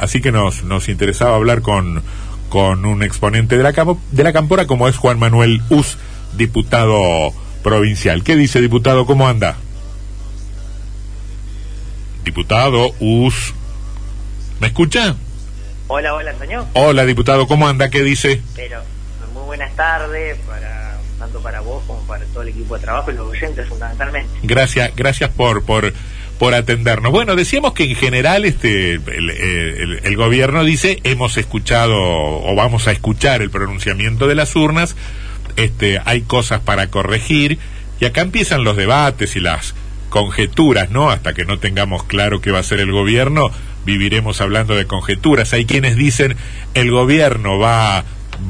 así que nos, nos interesaba hablar con, con un exponente de la, de la Campora como es Juan Manuel Us, diputado provincial. ¿Qué dice, diputado? ¿Cómo anda? Diputado Us. ¿Me escucha? Hola, hola, señor. Hola, diputado, ¿cómo anda? ¿Qué dice? Pero, muy buenas tardes, para, tanto para vos como para todo el equipo de trabajo y los oyentes fundamentalmente. Gracias, gracias por, por, por atendernos. Bueno, decíamos que en general este el, gobierno dice hemos escuchado o vamos a escuchar el pronunciamiento de las urnas, este hay cosas para corregir y acá empiezan los debates y las conjeturas, ¿no? Hasta que no tengamos claro qué va a ser el gobierno, viviremos hablando de conjeturas. Hay quienes dicen el gobierno va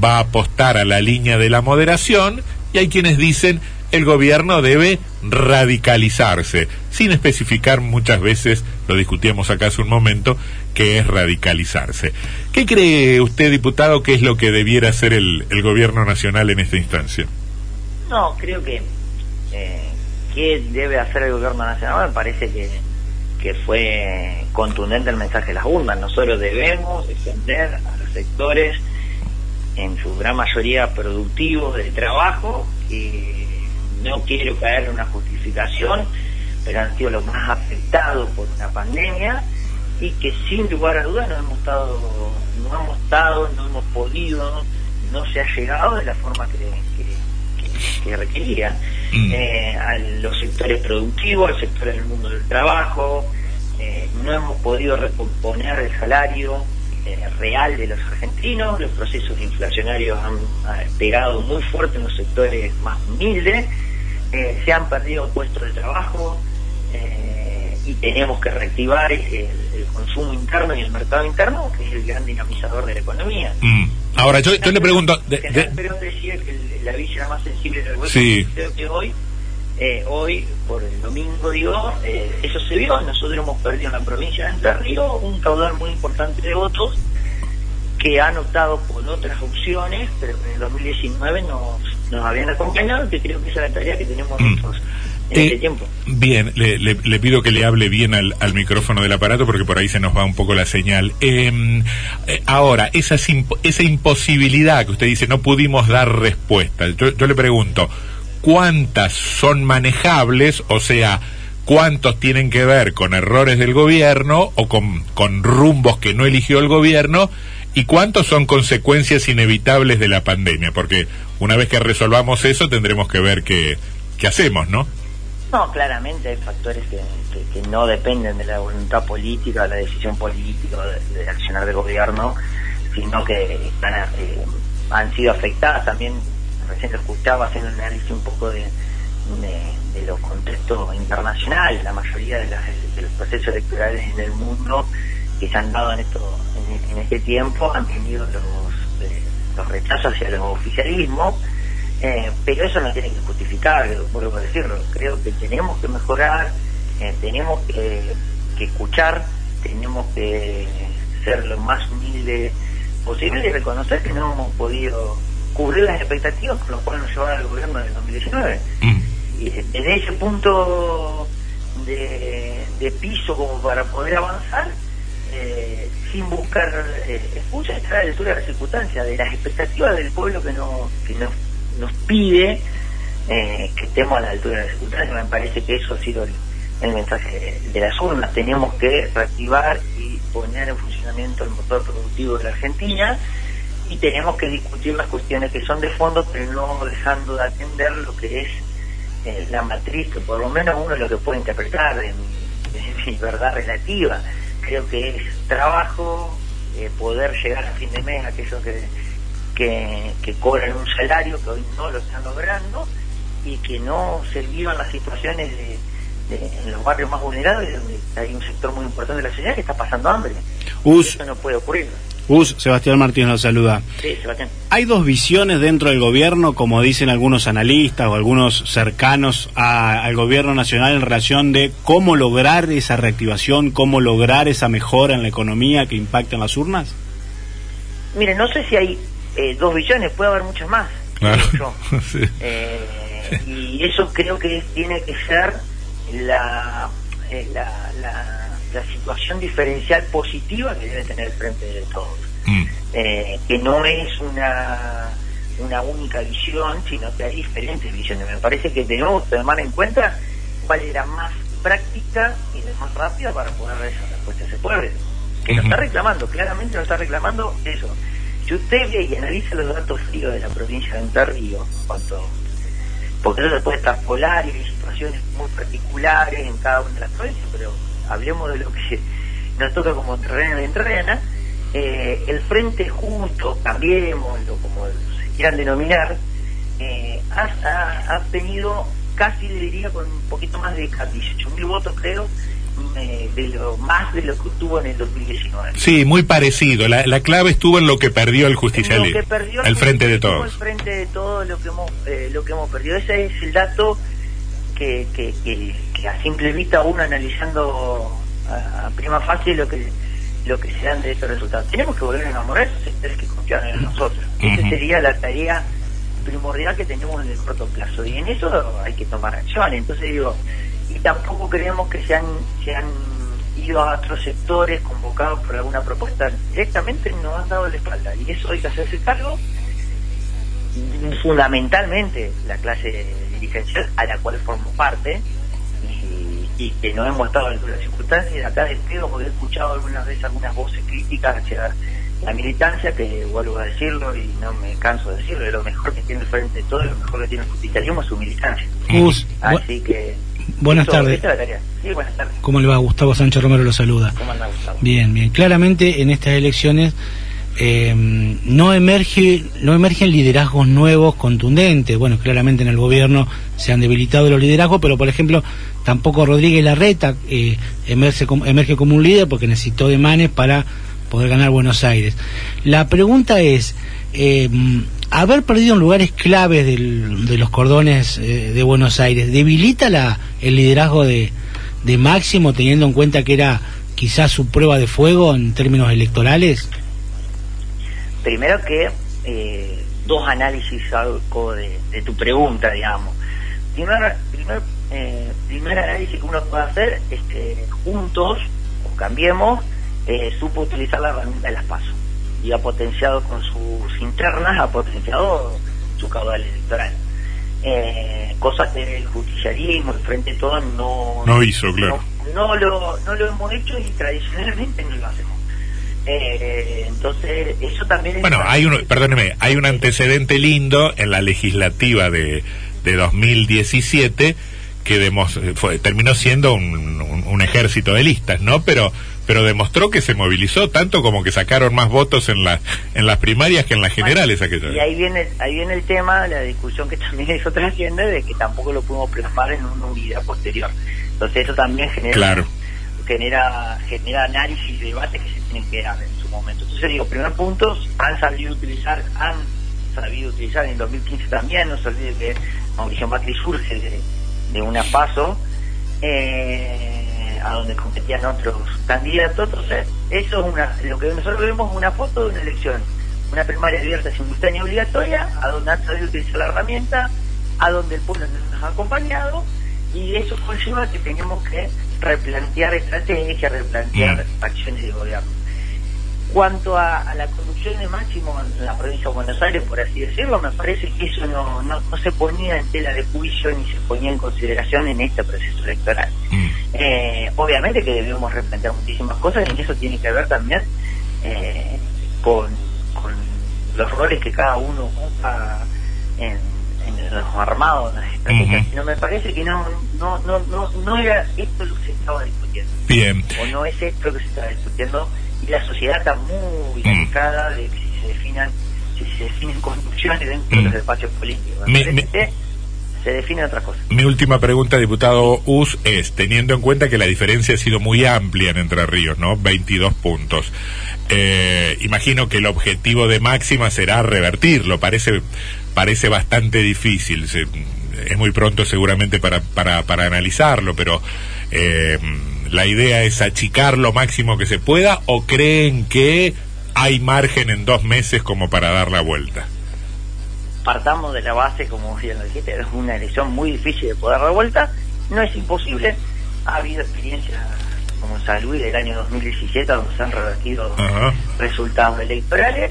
va a apostar a la línea de la moderación y hay quienes dicen el gobierno debe radicalizarse, sin especificar muchas veces, lo discutíamos acá hace un momento, que es radicalizarse. ¿Qué cree usted, diputado, que es lo que debiera hacer el, el gobierno nacional en esta instancia? No, creo que eh, qué debe hacer el gobierno nacional me parece que, que fue contundente el mensaje de las urnas. Nosotros debemos defender a los sectores en su gran mayoría productivos de trabajo y no quiero caer en una justificación, pero han sido los más afectados por una pandemia y que sin lugar a dudas no hemos estado, no hemos estado, no hemos podido, no se ha llegado de la forma que, que, requería. Mm. Eh, a los sectores productivos, al sector del mundo del trabajo, eh, no hemos podido recomponer el salario eh, real de los argentinos, los procesos inflacionarios han, han, pegado muy fuerte en los sectores más humildes eh, se han perdido puestos de trabajo eh, y tenemos que reactivar el, consumo interno y el mercado interno, que es el gran dinamizador de la economía. Mm. Ahora, yo, le pregunto... Pero decía que la villa era más sensible del sí. creo que hoy, eh, hoy, por el domingo, digo, eso se vio, nosotros hemos perdido en la provincia de Entre Ríos un caudal muy importante de votos que han optado por otras opciones, pero en el 2019 nos nos habían acompañado, que creo que esa es la tarea que tenemos mm. nosotros. En este tiempo. Bien, le, le, pido que le hable bien al, al, micrófono del aparato porque por ahí se nos va un poco la señal. Em, eh, ahora, esa, esa imposibilidad que usted dice, no pudimos dar respuesta. Yo, yo le pregunto, ¿cuántas son manejables? O sea, ¿cuántos tienen que ver con errores del gobierno o con, con rumbos que no eligió el gobierno? ¿Y cuántos son consecuencias inevitables de la pandemia? Porque una vez que resolvamos eso tendremos que ver qué, qué hacemos, ¿no? No, claramente hay factores que, que, no dependen de la voluntad política, de la decisión política, de, de accionar del gobierno, sino que están, eh, han sido afectadas también, recién escuchaba haciendo un análisis un poco de, de, los contextos internacionales, la mayoría de, de los procesos electorales en el mundo que se han dado en esto en, este tiempo han tenido los, eh, los rechazos hacia los oficialismos, eh, pero eso no tiene que justificar, vuelvo a decirlo, creo que tenemos que mejorar, eh, tenemos que, escuchar, tenemos que ser lo más humilde posible y reconocer que no hemos podido cubrir las expectativas con las cuales nos llevaba el gobierno en 2019. Mm. Y desde ese punto de, de piso como para poder avanzar, eh, sin buscar eh, escucha, estar a la altura de las circunstancias, de las expectativas del pueblo que, no, que nos, pide eh, que estemos a la altura de las circunstancias. Me parece que eso ha sido el, mensaje de, las urnas. Tenemos que reactivar y poner en funcionamiento el motor productivo de la Argentina y tenemos que discutir las cuestiones que son de fondo, pero no dejando de atender lo que es eh, la matriz, que por lo menos uno es lo que puede interpretar de mi verdad relativa creo que es trabajo, eh, poder llegar a fin de mes a aquellos que, que, cobran un salario que hoy no lo están logrando y que no se vivan las situaciones de, en los barrios más vulnerables donde hay un sector muy importante de la sociedad que está pasando hambre. Eso no puede ocurrir. Gus, Sebastián Martínez nos saluda. Sí, Sebastián. Hay dos visiones dentro del gobierno, como dicen algunos analistas o algunos cercanos al gobierno nacional en relación de cómo lograr esa reactivación, cómo lograr esa mejora en la economía que impacta en las urnas. Mire, no sé si hay eh, dos visiones, puede haber muchas más. Claro. Eh, y eso creo que tiene que ser la, eh, la la situación diferencial positiva que debe tener el frente de todos. Mm. Eh, que no es una una única visión, sino que hay diferentes visiones. Me parece que tenemos que tomar en cuenta cuál era más práctica y la más rápida para poder dar esa respuesta a ese pueblo. Que lo está reclamando, claramente lo está reclamando eso. Si usted ve y analiza los datos fríos de la provincia de Entre Ríos, cuanto, porque eso se puede traspolar y hay situaciones muy particulares en cada una de las provincias, pero hablemos de lo que nos toca como terreno y entrena, eh, el Frente Junto, cambiemos, como se quieran denominar, eh, ha, ha, tenido casi, le diría, con un poquito más de 18 mil votos, creo, eh, de lo más de lo que tuvo en el 2019. Sí, muy parecido. La, la clave estuvo en lo que perdió el justicialismo. El frente de todos. El frente de todo lo que hemos, eh, lo que hemos perdido. Ese es el dato que, que, que, a simple vista uno analizando a, prima fase lo que lo que se dan de estos resultados. Tenemos que volver a enamorar sectores que confían en nosotros. Esa sería la tarea primordial que tenemos en el corto plazo. Y en eso hay que tomar acción. Entonces digo, y tampoco creemos que se han, se han ido a otros sectores convocados por alguna propuesta. Directamente nos han dado la espalda. Y eso hay que hacerse cargo fundamentalmente la clase dirigencial a la cual formo parte y, que no hemos estado en las circunstancias acá despido porque he escuchado algunas veces algunas voces críticas hacia la militancia que vuelvo a decirlo y no me canso de decirlo lo mejor que tiene el frente de todo lo mejor que tiene el justicialismo es su militancia así que buenas tardes. Sí, buenas tardes ¿Cómo le va? Gustavo Sánchez Romero lo saluda. ¿Cómo anda, Gustavo? Bien, bien. Claramente en estas elecciones eh, no emerge no emergen liderazgos nuevos contundentes. Bueno claramente en el gobierno se han debilitado los liderazgos pero por ejemplo tampoco Rodríguez Larreta eh, emerge, emerge como un líder porque necesitó de manes para poder ganar Buenos Aires. La pregunta es eh, haber perdido en lugares claves de los cordones eh, de Buenos Aires debilita la, el liderazgo de, de Máximo teniendo en cuenta que era quizás su prueba de fuego en términos electorales primero que eh, dos análisis algo de, tu pregunta, digamos. Primer, primer, eh, primer análisis que uno puede hacer es que juntos, o cambiemos, eh, supo utilizar la herramienta de las pasos y ha potenciado con sus internas, ha potenciado su caudal electoral. Eh, cosa que el justicialismo, el Frente Todo no, no hizo, claro. No, lo, no lo hemos hecho y tradicionalmente no lo hacemos. Eh, entonces, eso también Bueno, hay un, perdóneme, hay un antecedente lindo en la legislativa de, de 2017 que fue, terminó siendo un, un, ejército de listas, ¿no? Pero pero demostró que se movilizó tanto como que sacaron más votos en la en las primarias que en las generales aquello. Y ahí viene ahí viene el tema, la discusión que también hizo trasciende de que tampoco lo pudimos plasmar en una unidad posterior. Entonces eso también genera claro genera genera análisis y debate que se tienen que dar en su momento. Entonces digo, primer punto, han sabido utilizar, han sabido utilizar en 2015 también, no se olvide que Mauricio Macri surge de, de una paso eh, a donde competían otros candidatos, entonces eso es una, lo que nosotros vemos es una foto de una elección, una primaria abierta simultánea obligatoria, a donde han sabido utilizar la herramienta, a donde el pueblo nos ha acompañado y eso conlleva que tenemos que replantear estrategias, replantear mm. acciones de gobierno. Cuanto a, la conducción de máximo en la provincia de Buenos Aires, por así decirlo, me parece que eso no, no, se ponía en tela de juicio ni se ponía en consideración en este proceso electoral. Mm. Eh, obviamente que debemos replantear muchísimas cosas y eso tiene que ver también eh, con, con los roles que cada uno ocupa en los armados, no me parece que no, no, no, no, no era esto lo que se estaba discutiendo. Bien. O no es esto lo que se estaba discutiendo y la sociedad está muy mm. delicada de que si se definan, si se definen construcciones dentro de los mm. espacios políticos. se define otra cosa. Mi última pregunta, diputado Us, es, teniendo en cuenta que la diferencia ha sido muy amplia en Entre Ríos, ¿no? 22 puntos. Eh, imagino que el objetivo de máxima será revertirlo. Parece parece bastante difícil. es muy pronto seguramente para, para, para analizarlo, pero eh, la idea es achicar lo máximo que se pueda o creen que hay margen en dos meses como para dar la vuelta. Partamos de la base, como bien lo dijiste, es una elección muy difícil de poder dar vuelta. No es imposible. Ha habido experiencias como en San Luis del año 2017, donde se han revertido resultados electorales.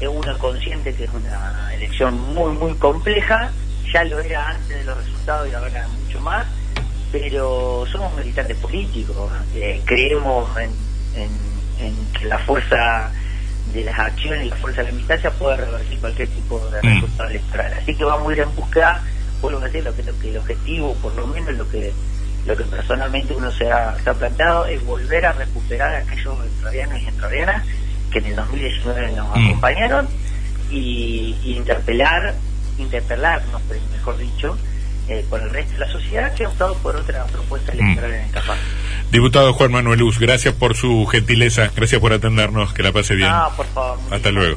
Es uno consciente que es una elección muy, muy compleja, ya lo era antes de los resultados y ahora mucho más, pero somos militantes políticos, eh, creemos en, que la fuerza de las acciones y la fuerza de la militancia puede revertir cualquier tipo de mm. resultado electoral. Así que vamos a ir en busca, vuelvo a decir, lo que, lo que el objetivo, por lo menos lo que lo que personalmente uno se ha, planteado es volver a recuperar a aquellos entrerrianos y entrerrianas que en el 2019 nos mm. acompañaron y, interpelar, interpelarnos, mejor dicho, eh, con el resto de la sociedad que ha optado por otra propuesta electoral en el CAPAC. Diputado Juan Manuel Luz, gracias por su gentileza, gracias por atendernos, que la pase bien. Ah, por favor. Hasta luego.